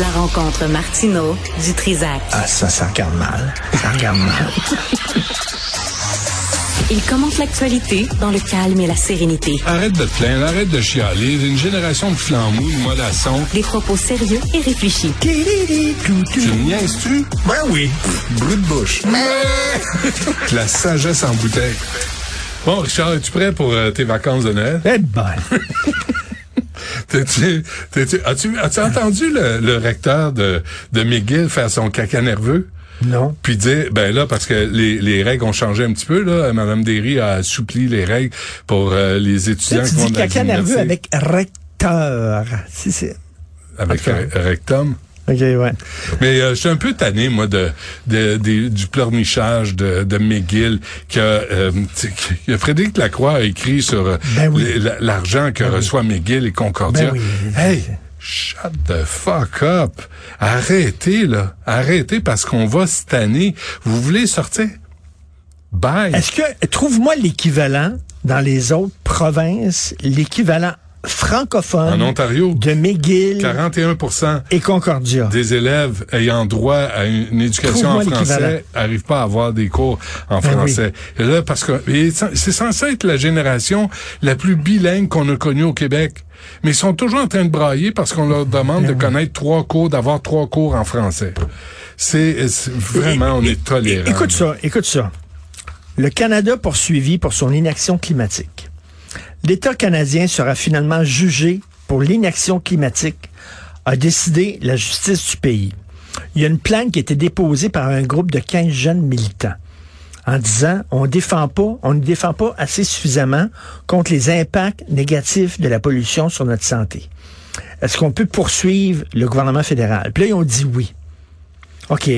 La rencontre Martino du Trizac. Ah, ça, ça regarde mal. Ça regarde mal. Il commente l'actualité dans le calme et la sérénité. Arrête de te plaindre, arrête de chialer. Une génération de flambous, de mollassons. Des propos sérieux et réfléchis. Tu me niaises-tu? Ben oui. Brut de bouche. La sagesse en bouteille. Bon, Richard, es-tu prêt pour euh, tes vacances de Noël? Eh ben. T'es-tu- t'es-tu- As-tu as-tu entendu le, le recteur de, de McGill faire son caca nerveux? Non. Puis dire, ben là, parce que les, les règles ont changé un petit peu, là. Mme Derry a assoupli les règles pour euh, les étudiants qui vont dis caca nerveux avec recteur. Si, c'est. Avec rectum? OK, ouais. Mais euh, je suis un peu tanné, moi, de, de, du pleurnichage de, de McGill que euh, que Frédéric Lacroix a écrit sur euh, Ben oui. l'argent que reçoit McGill et Concordia. Ben oui. Hey, shut the fuck up. Arrêtez, là. Arrêtez parce qu'on va cette année. Vous voulez sortir? Bye. Est-ce que, trouve-moi l'équivalent dans les autres provinces, l'équivalent francophone En Ontario, de McGill 41 et Concordia. des élèves ayant droit à une éducation en français n'arrivent pas à avoir des cours en Ben français. Et là, parce que c'est censé être la génération la plus bilingue qu'on a connue au Québec. Mais ils sont toujours en train de brailler parce qu'on leur demande Ben de connaître trois cours, d'avoir trois cours en français. C'est c'est- vraiment, on est tolérant. Écoute ça, écoute ça. Le Canada poursuivi pour son inaction climatique. L'État canadien sera finalement jugé pour l'inaction climatique, a décidé la justice du pays. Il y a une plainte qui a été déposée par un groupe de 15 jeunes militants en disant on défend pas, on ne défend pas assez suffisamment contre les impacts négatifs de la pollution sur notre santé. Est-ce qu'on peut poursuivre le gouvernement fédéral? Puis là, ils ont dit oui. OK.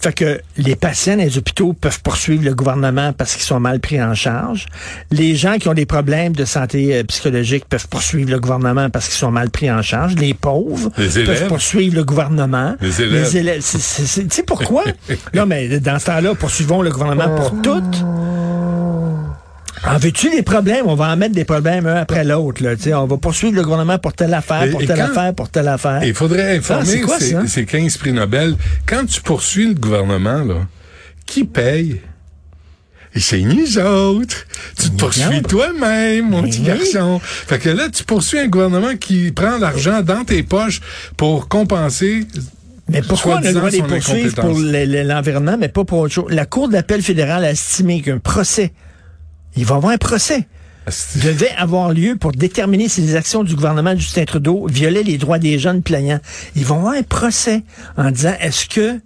Fait que les patients dans les hôpitaux peuvent poursuivre le gouvernement parce qu'ils sont mal pris en charge. Les gens qui ont des problèmes de santé euh, psychologique peuvent poursuivre le gouvernement parce qu'ils sont mal pris en charge. Les pauvres Les peuvent élèves. poursuivre le gouvernement. Les élèves. c'est- c'est- Tu sais pourquoi? non, mais dans ce temps-là, poursuivons le gouvernement pour toutes. En veux-tu des problèmes? On va en mettre des problèmes un après l'autre. On va poursuivre le gouvernement pour telle affaire, pour et telle quand- affaire, pour telle affaire. Il faudrait Ah, c'est informer quoi, ces, ça? ces 15 prix Nobel. Quand tu poursuis le gouvernement, là, qui paye? Et c'est nous autres. Tu te poursuis toi-même, mon petit oui. garçon. Fait que là, tu poursuis un gouvernement qui prend l'argent dans tes poches pour compenser. Mais pourquoi on a le droit de les poursuivre pour l'environnement, mais pas pour autre chose? La Cour d'appel fédérale a estimé qu'un procès, il va y avoir un procès, Asti. devait avoir lieu pour déterminer si les actions du gouvernement de Justin Trudeau violaient les droits des jeunes plaignants. Ils vont avoir un procès en disant, est-ce que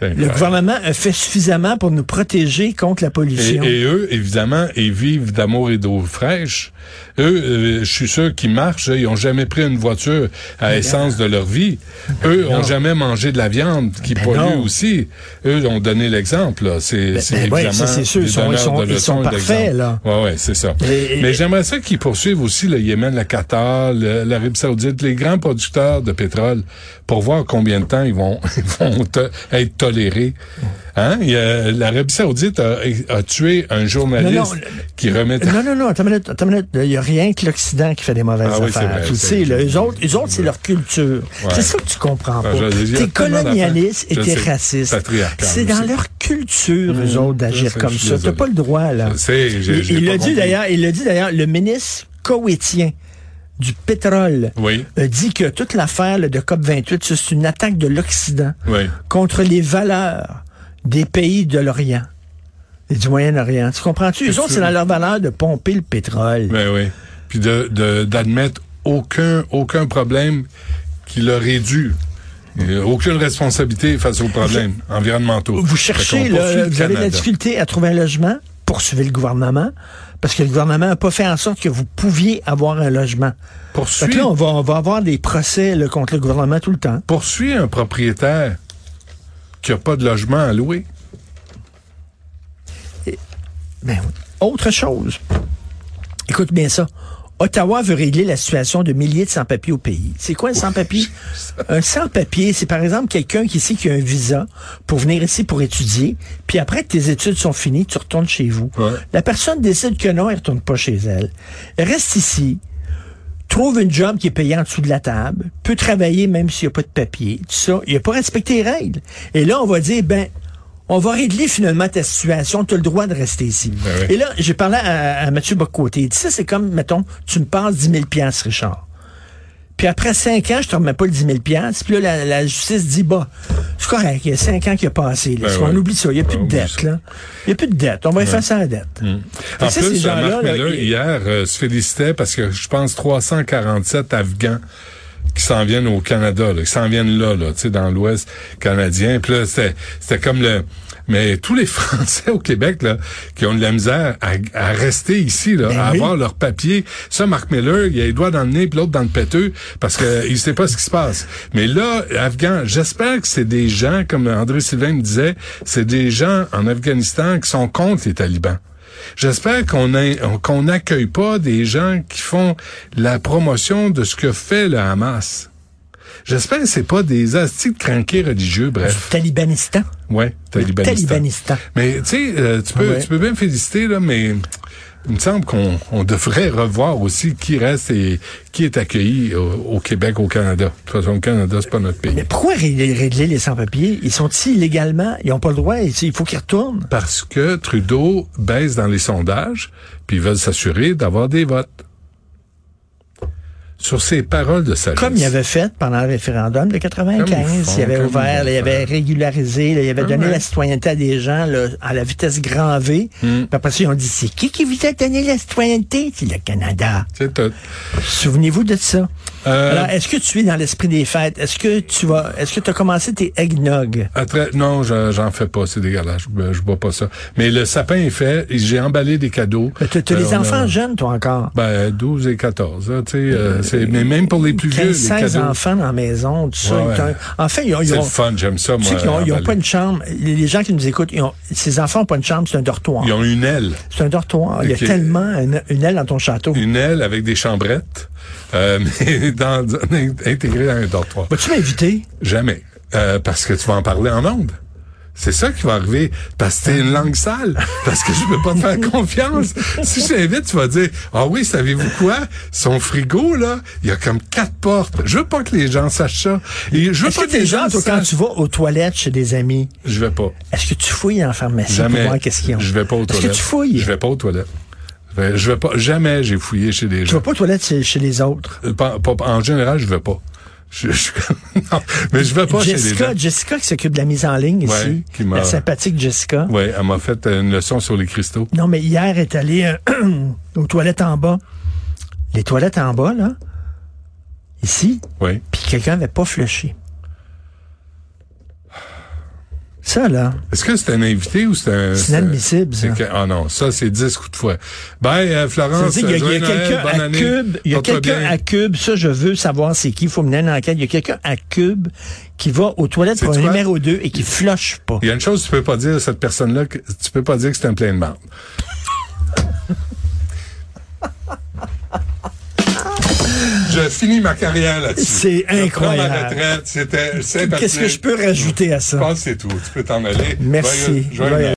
le gouvernement a fait suffisamment pour nous protéger contre la pollution? et eux, évidemment, ils vivent d'amour et d'eau fraîche. Eux, euh, je suis sûr qu'ils marchent. Ils ont jamais pris une voiture à essence de leur vie. Eux ont jamais mangé de la viande qui Ben pollue non. aussi. Eux ont donné l'exemple. C'est Ben, ben ouais, évidemment ça, c'est sûr. des Ils sont- ils sont- de ils leçons sont et parfaits, là. Ouais, ouais, c'est ça. Et- Mais j'aimerais ça qu'ils poursuivent aussi le Yémen, le Qatar, l'Arabie Saoudite, les grands producteurs de pétrole, pour voir combien de temps ils vont, ils vont être Hein? L'Arabie Saoudite a, a tué un journaliste Non, non, qui remettait Non, non, non, attends une minute, minute. Il n'y a rien que l'Occident qui fait des mauvaises Ah oui, affaires. vrai, tu sais, là, eux autres, eux autres, c'est leur culture. Ouais. C'est ça que tu comprends Ah, pas. T'es colonialiste et t'es raciste. C'est dans leur culture, eux Mmh, autres, je d'agir comme ça. T'as pas le droit, là. Je sais, j'ai- Il- l'a dit d'ailleurs, il l'a dit d'ailleurs, le ministre koweïtien du pétrole Oui, a dit que toute l'affaire de COP28, ça, c'est une attaque de l'Occident oui. contre les valeurs des pays de l'Orient et du Moyen-Orient. Tu comprends-tu? Eux autres, c'est dans leur valeur de pomper le pétrole. Ben oui. Puis de de- d'admettre aucun aucun problème qui leur est dû. Aucune responsabilité face aux problèmes environnementaux. Vous cherchez, là, vous avez de la Canada. difficulté à trouver un logement, poursuivez le gouvernement, parce que le gouvernement n'a pas fait en sorte que vous pouviez avoir un logement. Poursuit, là, on va, on va avoir des procès là, contre le gouvernement tout le temps. poursuit un propriétaire qui a pas de logement à louer. Ben, autre chose. Écoute bien ça. Ottawa veut régler la situation de milliers de sans-papiers au pays. C'est quoi un sans-papier? un sans-papier, c'est par exemple quelqu'un qui sait qu'il a un visa pour venir ici pour étudier, puis après que tes études sont finies, tu retournes chez vous. Ouais. La personne décide que non, elle retourne pas chez elle. Elle reste ici. trouve une job qui est payée en dessous de la table, peut travailler même s'il n'y a pas de papier, tout ça. Il n'a pas respecté les règles. Et là, on va dire, ben, on va régler finalement ta situation, tu as le droit de rester ici. Ben oui. Et là, j'ai parlé à, à Mathieu Bocoté. Il dit, ça, c'est comme, mettons, tu me passes 10 000 piastres, Richard. Puis après 5 ans, je te remets pas le 10 000 piastres. Puis là, la, la justice dit, bah, c'est correct, il y a 5 ans qui a passé. Là. Ben on oublie ça, il n'y a plus Ben, de oublie dette. Là. Il n'y a plus de dette. On va effacer la dette. Que En ça, plus, ces gens-là, Marc là, Miller, hier, euh, se félicitait parce que je pense 347 Afghans qui s'en viennent au Canada, là, qui s'en viennent là, là, tu sais, dans l'Ouest canadien. Puis là, c'était, c'était comme le... Mais tous les Français au Québec, là, qui ont de la misère à, à rester ici, là, Ben à oui. avoir leur papier. Ça, Marc Miller, il a les doigts dans le nez, puis l'autre dans le péteux, parce que il sait pas ce qui se passe. Mais là, Afghan, j'espère que c'est des gens, comme André Sylvain me disait, c'est des gens en Afghanistan qui sont contre les talibans. J'espère qu'on n'accueille pas des gens qui font la promotion de ce que fait le Hamas. J'espère que c'est pas des astis de cranqués religieux, bref. Talibanistan. Ouais, talibanistan. Talibanistan. Mais tu sais, euh, tu peux Ouais. tu peux bien me féliciter là, mais il me semble qu'on on devrait revoir aussi qui reste et qui est accueilli au, au Québec, au Canada. De toute façon, le Canada, c'est pas notre pays. Mais pourquoi régler, régler les sans-papiers? Ils sont ici illégalement. Ils n'ont pas le droit. Il faut qu'ils retournent. Parce que Trudeau baisse dans les sondages, puis ils veulent s'assurer d'avoir des votes. Sur ces paroles de sagesse. Comme il avait fait pendant le référendum de Comme 95. ils font, il avait ouvert, là, il avait régularisé, là, il avait Ah donné ouais. la citoyenneté à des gens là, à la vitesse grand V. Hmm. Puis après ça, ils ont dit, c'est qui qui vous a donné la citoyenneté? C'est le Canada. C'est tout. Souvenez-vous de ça. Euh, Alors, est-ce que tu es dans l'esprit des fêtes? Est-ce que tu vas, est-ce que tu as commencé tes eggnog? Après, non, je- j'en fais pas, c'est dégueulasse. Je, je bois pas ça. Mais le sapin est fait, j'ai emballé des cadeaux. Tu as Euh, les a- enfants jeunes, toi, encore. Ben, 12 et 14, là, tu sais, euh, mais même pour les plus vieux, 15, les 16 cadeaux. enfants dans la maison, tout ça. Ouais, Ils ont- ouais. Ils ont, C'est ont- fun, j'aime ça, moi. ont, ils ont pas une chambre. Les gens qui nous écoutent, ils ont, ces enfants n'ont pas une chambre, c'est un dortoir. Ils ont une aile. C'est un dortoir. Il y a tellement une, une aile dans ton château. Une aile avec des chambrettes, euh, mais dans, dans- un dortoir. Vas-tu m'inviter? Jamais. Euh, parce que tu vas en parler en ondes. C'est ça qui va arriver. Parce que t'es une langue sale. Parce que je peux pas te faire confiance. Si je t'invite, tu vas dire, ah oui, savez-vous quoi? Son frigo, là, il y a comme quatre portes. Je veux pas que les gens sachent ça. Et je veux Est-ce pas que les gens, toi, quand tu vas aux toilettes chez des amis, Je vais pas. est-ce que tu fouilles la pharmacie Jamais. pour voir qu'est-ce ont? Je vais pas aux Est-ce toilettes. que tu fouilles? Je vais pas aux toilettes. Je vais, pas. Jamais j'ai fouillé chez des Tu gens. vas pas aux toilettes chez, les autres? Euh, pas- pas- en général, je vais pas. Je, je- non, mais je vais pas chez les Jessica. Jessica qui s'occupe de la mise en ligne ici. Ouais, qui la sympathique Jessica. Ouais, elle m'a fait une leçon sur les cristaux. Non, mais hier, elle est allée euh, aux toilettes en bas. Les toilettes en bas, là, ici, Oui. puis quelqu'un n'avait pas flushé. Ça, là, Est-ce que c'est un invité ou c'est un... c'est inadmissible, ça. c'est que- Ah non, ça, c'est 10 coups de fouet. Euh, veut Florence. y a, il y a quelqu'un à année. Cube, il y a quelqu'un à Cube, ça je veux savoir c'est qui, il faut mener une enquête. Il y a quelqu'un à Cube qui va aux toilettes pour un numéro 2 et qui flush pas. Il y a une chose que tu peux pas dire à cette personne-là, que tu peux pas dire que c'est un plein de marde. Je finis ma carrière là-dessus. C'est Je prends ma incroyable. retraite, c'était. Qu'est-ce que je peux rajouter à Je ça? pense que c'est tout. Tu peux t'en aller. Merci. Joyeux- joyeux Joyeux Noël.